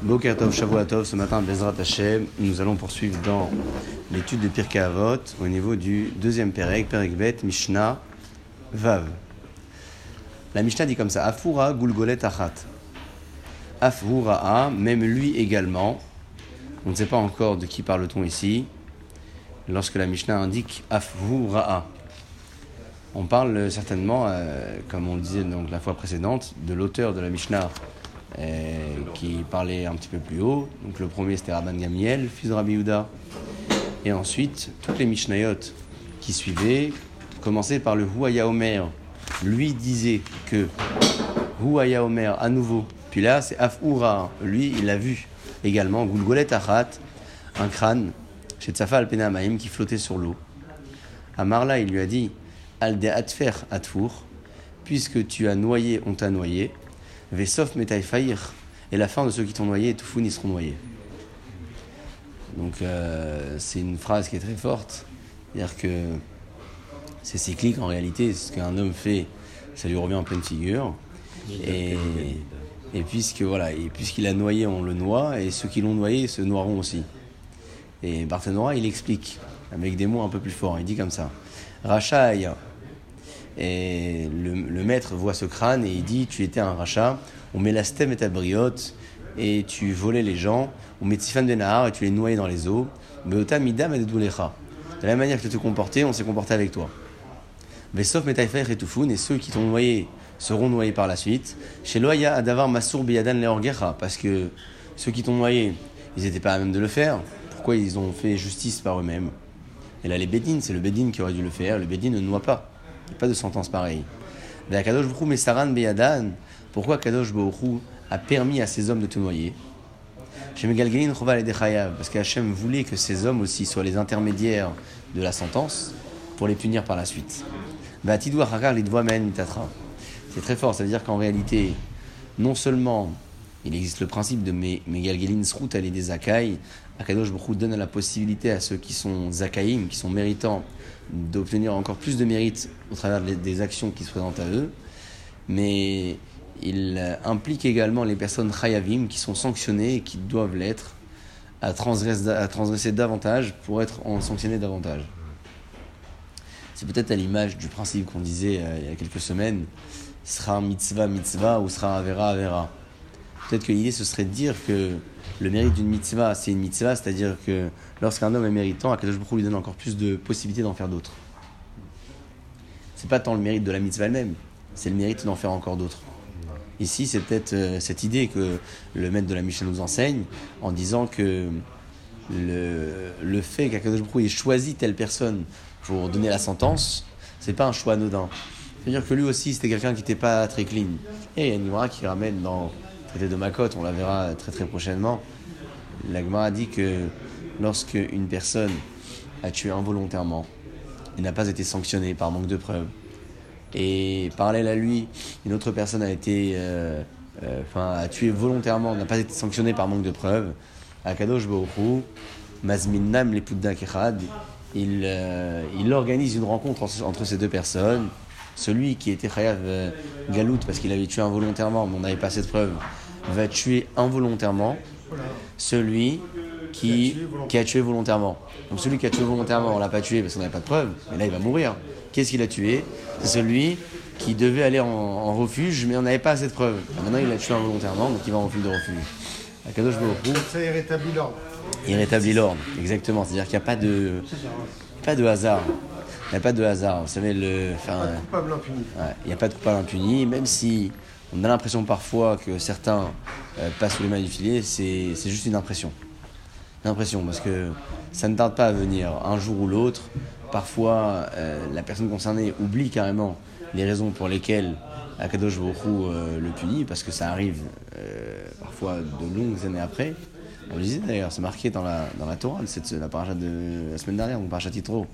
Bokertov, Shavuatov, ce matin, Bezrat Hashem, nous allons poursuivre dans l'étude de Pirkei Avot au niveau du deuxième Perek, Perek Bet, Mishnah, Vav. La Mishnah dit comme ça, Afura Gulgolet Achat. Afura'a, même lui également, on ne sait pas encore de qui parle-t-on ici, lorsque la Mishnah indique Afura'a. On parle certainement, euh, comme on disait donc la fois précédente, de l'auteur de la Mishnah qui parlait un petit peu plus haut. Donc le premier c'était Rabban Gamiel, fils de Rabbi Yehuda. Et ensuite, toutes les Mishnayot qui suivaient, commençaient par le Huaya Omer. Lui disait que Huaya Omer à nouveau. Puis là, c'est Afura. Lui, il a vu également Gulgolet Achat, un crâne chez Tsafa al qui flottait sur l'eau. À Marla, il lui a dit Alde Atfer Atfour, puisque tu as noyé, on t'a noyé. Vesof metai faïr. Et la fin de ceux qui t'ont noyé, tout ils seront noyés. Donc euh, c'est une phrase qui est très forte. C'est-à-dire que c'est cyclique en réalité. Ce qu'un homme fait, ça lui revient en pleine figure. Et, et puisque voilà, et puisqu'il a noyé, on le noie, et ceux qui l'ont noyé se noieront aussi. Et Barthénora, il explique avec des mots un peu plus forts. Il dit comme ça Rachaï et le, maître voit ce crâne et il dit Tu étais un rachat, on met la stem et ta briotte, et tu volais les gens, on met Tifan de Nahar et tu les noyais dans les eaux. Et de la manière que tu te comportais, on s'est comporté avec toi. Mais sauf Metaïfer et Toufoun, et ceux qui t'ont noyé seront noyés par la suite. Chez Loya Adavar Masour Biyadan Leorgecha, parce que ceux qui t'ont noyé, ils n'étaient pas à même de le faire. Pourquoi ils ont fait justice par eux-mêmes? Et là, les Bédines, c'est le Bédine qui aurait dû le faire. Le Bédine ne noie pas. Pas de sentence pareille. Pourquoi Kadosh Baruch a permis à ces hommes de te noyer Parce qu'Hachem voulait que ces hommes aussi soient les intermédiaires de la sentence pour les punir par la suite. C'est très fort, ça veut dire qu'en réalité, non seulement il existe le principe de Megalgelin Srout Ali des Zakai, Akadosh Baruch donne la possibilité à ceux qui sont Zakaïm, qui sont méritants, d'obtenir encore plus de mérite au travers des actions qui se présentent à eux, mais il implique également les personnes chayavim qui sont sanctionnées et qui doivent l'être à transgresser, davantage pour être sanctionnées davantage. C'est peut-être à l'image du principe qu'on disait euh, il y a quelques semaines, sera mitzvah mitzvah ou sera avera avera. Peut-être que l'idée ce serait de dire que le mérite d'une mitzvah, c'est une mitzvah, c'est-à-dire que lorsqu'un homme est méritant, Akadosh Baruch lui donne encore plus de possibilités d'en faire d'autres. C'est pas tant le mérite de la mitzvah elle-même, c'est le mérite d'en faire encore d'autres. Ici, c'est peut-être euh, cette idée que le maître de la Mishnah nous enseigne en disant que le, fait qu'Akadosh Baruch ait choisi telle personne pour donner la sentence, c'est pas un choix anodin. C'est-à-dire que lui aussi, c'était quelqu'un qui n'était pas très clean. Et il y a une qui ramène dans de Makot, on la verra très très prochainement. L'Agma a dit que lorsque une personne a tué involontairement et n'a pas été sanctionnée par manque de preuves, et parallèle à lui, une autre personne a été, euh, euh, enfin, tué volontairement, n'a pas été sanctionnée par manque de preuves, Akadosh Baruchou, Mazminnam Lepudda Kechad, il, euh, il organise une rencontre entre ces deux personnes celui qui était Khayav euh, Galout parce qu'il avait tué involontairement, mais on n'avait pas assez de preuves, va tuer involontairement celui qui, qui a tué volontairement. Donc celui qui a tué volontairement, on l'a pas tué parce qu'on n'avait pas de preuves, mais là il va mourir. Qu'est-ce qu'il a tué? C'est celui qui devait aller en, refuge, mais on n'avait pas assez de preuves. maintenant il a tué involontairement, donc il va en refuge de refuge. Ça, il rétablit l'ordre. Il rétablit l'ordre, exactement. C'est-à-dire qu'il n'y a pas de, pas de hasard. Il n'y a pas de hasard. Vous savez, le. Il n'y a pas de coupable impuni. Même si on a l'impression parfois que certains euh, passent sous les mains du filet, c'est juste une impression. Une impression, parce que ça ne tarde pas à venir un jour ou l'autre. Parfois, euh, la personne concernée oublie carrément les raisons pour lesquelles Akadosh Baruch euh, le punit, parce que ça arrive parfois de longues années après. On le disait d'ailleurs, c'est marqué dans la, dans la Torah, cette, la paracha de la semaine dernière, donc paracha Titro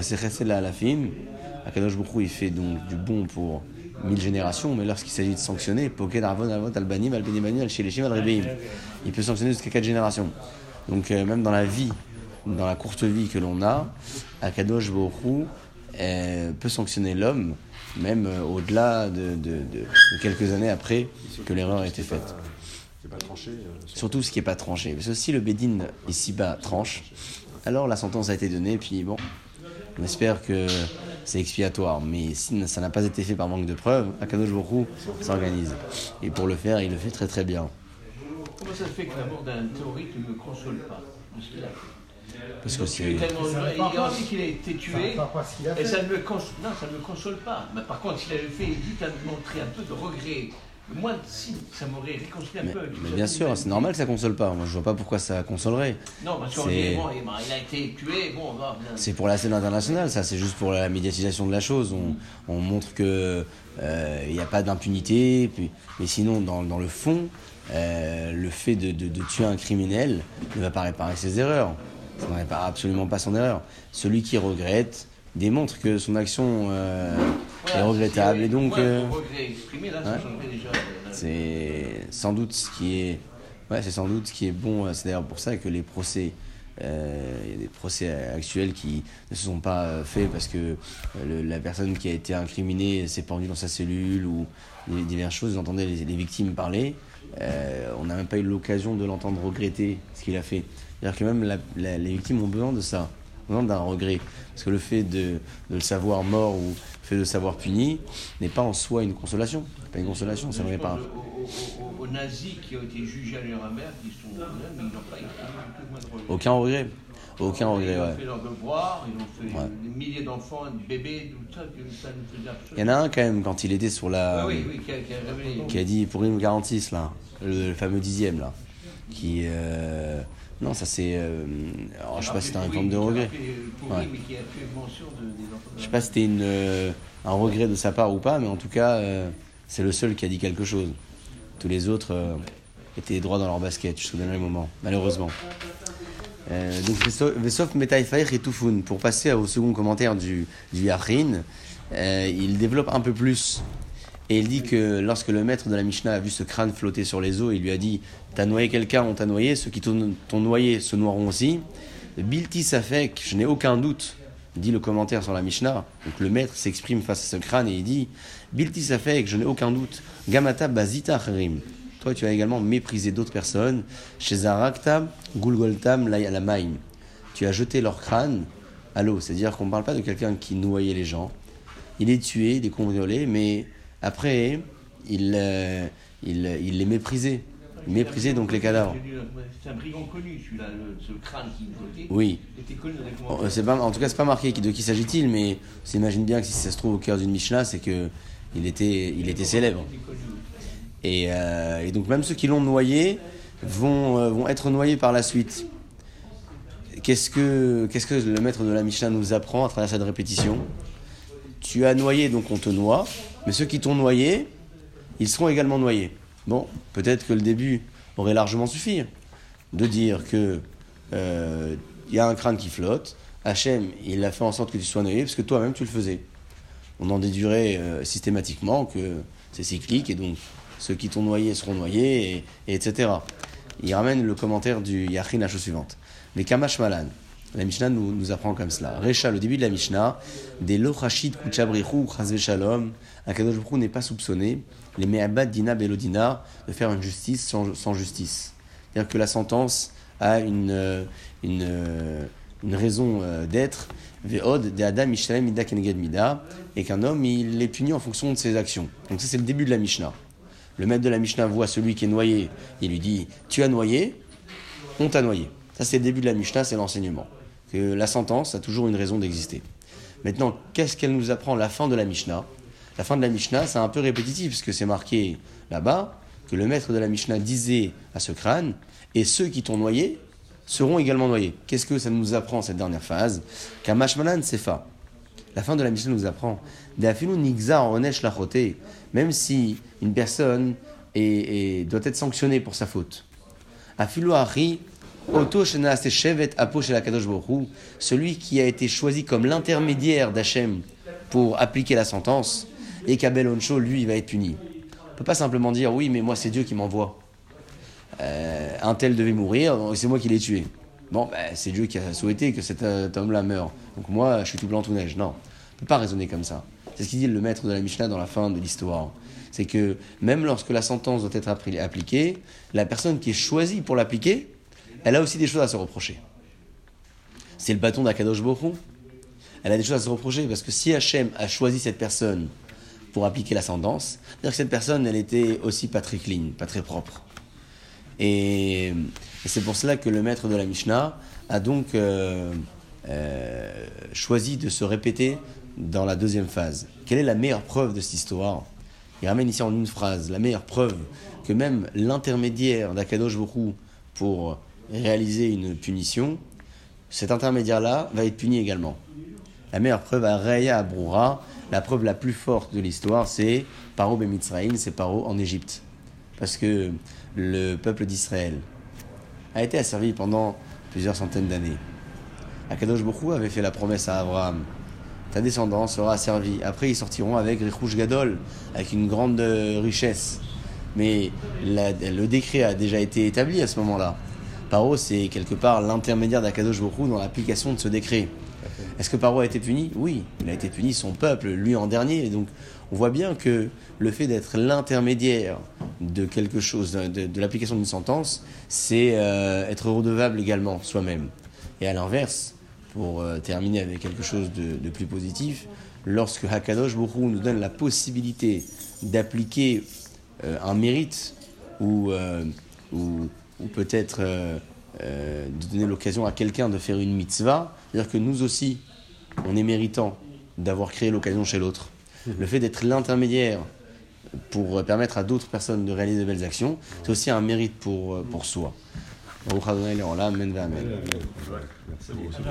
c'est là à la fin. Akadosh Boukou, il fait donc du bon pour mille générations, mais lorsqu'il s'agit de sanctionner, Poket Arvon Avot Albanim Albenimanu Al Sheleshim Al il peut sanctionner jusqu'à quatre générations. Donc euh, même dans la vie, dans la courte vie que l'on a, Akadosh Boukou euh, peut sanctionner l'homme, même euh, au-delà de, de, de, quelques années après que l'erreur a été faite. tranché. euh, sur- Surtout ce qui n'est pas tranché. Parce que si le Bédine ici-bas tranche, alors la sentence a été donnée, puis bon, on espère que c'est expiatoire. Mais si ça n'a pas été fait par manque de preuves, Akadosh Hu s'organise. Et pour le faire, il le fait très très bien. Comment ça se fait que la mort d'un théorique ne me console pas? De ce qu'il a fait Parce que c'est. il Il a dit qu'il a été tué. Et fait. ça ne me console, non, ça ne me console pas. Mais par contre, s'il avait fait vite à me montrer un peu de regret, moi, si, ça m'aurait réconcilié un Mais, peu. mais bien sûr, c'est normal que ça console pas. Moi, je vois pas pourquoi ça consolerait. Non, parce qu'on dit, bon, il il a été tué, bon, on va. C'est pour la scène internationale, ça. C'est juste pour la médiatisation de la chose. On, on montre que euh, il n'y a pas d'impunité. Mais sinon, dans, dans le fond, euh, le fait de, de- de tuer un criminel ne va pas réparer ses erreurs. Ça ne répare absolument pas son erreur. Celui qui regrette démontre que son action euh, est regrettable. Et donc, euh, ouais. euh, c'est sans doute ce qui est, ouais, c'est sans doute ce qui est bon. C'est d'ailleurs pour ça que les procès, euh, il y a des procès actuels qui ne se sont pas faits parce que le- la personne qui a été incriminée s'est pendue dans sa cellule ou diverses choses. Vous entendez les, les victimes parler. On n'a même pas eu l'occasion de l'entendre regretter ce qu'il a fait. C'est-à-dire que même la- la- les victimes ont besoin de ça, besoin d'un regret. Parce que le fait de, de le savoir mort ou le fait de le savoir puni n'est pas en soi une consolation. Pas une consolation, ça ne pense aux, aux- aux- nazis qui ont été jugés à Nuremberg, qui sont là, mais ils n'ont pas regret. Aucun regret. Aucun regret, Ils ont ouais. fait leur devoir, ils ont fait Ouais. des milliers d'enfants, de bébés, tout ça, ça Il y en a un quand même, quand il était sur la. Ah oui, oui, qui a, qui a révélé. qui a dit pour une 46 là, le, le fameux dixième là. Qui. euh, non, ça c'est. euh, alors, je sais pas si c'était une forme de regret. Ouais. Je sais pas si c'était une, euh, un regret de sa part ou pas, mais en tout cas, euh, c'est le seul qui a dit quelque chose. Tous les autres euh, étaient droits dans leur basket jusqu'au dernier moment, malheureusement. Donc, Veso- Vesof Metaïfaïr et Toufoun, pour passer au second commentaire du, du euh, il développe un peu plus. Et il dit que lorsque le maître de la Mishnah a vu ce crâne flotter sur les eaux, il lui a dit T'as noyé quelqu'un, on t'a noyé, ceux qui t'ont noyé se noieront aussi. Bilti Safek, je n'ai aucun doute, dit le commentaire sur la Mishnah. Donc le maître s'exprime face à ce crâne et il dit Bilti Safek, je n'ai aucun doute. Gamata Bazita Acherim. Toi, tu as également méprisé d'autres personnes. Chez Zarakta, Gulgoltam, Layalamaim. Tu as jeté leur crâne à l'eau. C'est-à-dire qu'on ne parle pas de quelqu'un qui noyait les gens. Il est tué, il est mais après, il, euh, il, il les méprisait. Il méprisait donc les cadavres. C'est un brigand connu, celui-là, ce crâne qui flottait. Oui. Était connu dans euh, pas, en tout cas, c'est pas marqué de qui s'agit-il, mais on s'imagine bien que si ça se trouve au cœur d'une Mishnah, c'est que il était, il était célèbre. Et, euh, et donc même ceux qui l'ont noyé vont, euh, vont être noyés par la suite. Qu'est-ce que, qu'est-ce que le maître de la Mishnah nous apprend à travers cette répétition? Tu as noyé, donc on te noie, mais ceux qui t'ont noyé, ils seront également noyés. Bon, peut-être que le début aurait largement suffi de dire que euh, il y a un crâne qui flotte, Hachem, il a fait en sorte que tu sois noyé parce que toi-même tu le faisais. On en déduirait euh, systématiquement que c'est cyclique et donc ceux qui t'ont noyé seront noyés, et, et etc. Il ramène le commentaire du Yachin la chose suivante. Les Kamash Malan, la Mishnah nous, nous apprend comme cela. Recha, le début de la Mishnah, des Lochashit Kuchabrichu Chazve Shalom, un Kadosh n'est pas soupçonné, les Me'abad Dina Belodina, de faire une justice sans, justice. C'est-à-dire que la sentence a une, euh, euh, une raison euh, d'être, Ve'od de Adam Mishalem Mida Keneged Mida, et qu'un homme, il est puni en fonction de ses actions. Donc ça, c'est le début de la Mishnah. Le maître de la Mishnah voit celui qui est noyé, il lui dit Tu as noyé, on t'a noyé. Ça, c'est le début de la Mishnah, c'est l'enseignement. Que la sentence a toujours une raison d'exister. Maintenant, qu'est-ce qu'elle nous apprend la fin de la Mishnah? La fin de la Mishnah, c'est un peu répétitif, puisque c'est marqué là-bas que le maître de la Mishnah disait à ce crâne Et ceux qui t'ont noyé seront également noyés. Qu'est-ce que ça nous apprend, cette dernière phase? Kamashmalan Sefa. La fin de la Mishnah nous apprend même si une personne doit être sanctionnée pour sa faute. Afilu oto apo Hu, celui qui a été choisi comme l'intermédiaire d'Hachem pour appliquer la sentence, et qu'Abel Oncho, lui, va être puni. On ne peut pas simplement dire oui, mais moi c'est Dieu qui m'envoie. Euh, un tel devait mourir, c'est moi qui l'ai tué. Bon, ben, c'est Dieu qui a souhaité que cet euh, homme-là meure. Donc moi, je suis tout blanc, tout neige. Non, on ne peut pas raisonner comme ça. C'est ce qu'il dit le maître de la Mishnah dans la fin de l'histoire. c'est que même lorsque la sentence doit être appli- appliquée, la personne qui est choisie pour l'appliquer, elle a aussi des choses à se reprocher. C'est le bâton d'Akadosh Borou. Elle a des choses à se reprocher parce que si Hachem a choisi cette personne pour appliquer la sentence, c'est-à-dire que cette personne, elle était aussi pas très clean, pas très propre. Et, et c'est pour cela que le maître de la Mishnah a donc euh, euh, choisi de se répéter dans la deuxième phase. Quelle est la meilleure preuve de cette histoire? Il ramène ici en une phrase la meilleure preuve que même l'intermédiaire d'Akadosh Borou pour réaliser une punition, cet intermédiaire-là va être puni également. La meilleure preuve à Raya Abroura, la preuve la plus forte de l'histoire, c'est Paro Bemitzraïm, c'est Paro en Égypte. Parce que le peuple d'Israël a été asservi pendant plusieurs centaines d'années. Akadosh Bokhu avait fait la promesse à Abraham ta descendance sera asservie. Après, ils sortiront avec Richush Gadol, avec une grande euh, richesse. Mais le décret a déjà été établi à ce moment-là. Paro, c'est quelque part l'intermédiaire d'Akadosh Bokhu dans l'application de ce décret. Est-ce que Paro a été puni? Oui, il a été puni, son peuple, lui en dernier. Et donc, on voit bien que le fait d'être l'intermédiaire de quelque chose, de, de l'application d'une sentence, c'est euh, être redevable également soi-même. Et à l'inverse, pour euh, terminer avec quelque chose de, de plus positif, lorsque Hakadosh Bokhu nous donne la possibilité d'appliquer euh, un mérite ou, ou, ou peut-être euh, euh, de donner l'occasion à quelqu'un de faire une mitzvah, c'est-à-dire que nous aussi, on est méritant d'avoir créé l'occasion chez l'autre. Le fait d'être l'intermédiaire pour permettre à d'autres personnes de réaliser de belles actions, c'est aussi un mérite pour, euh, pour soi. Baruch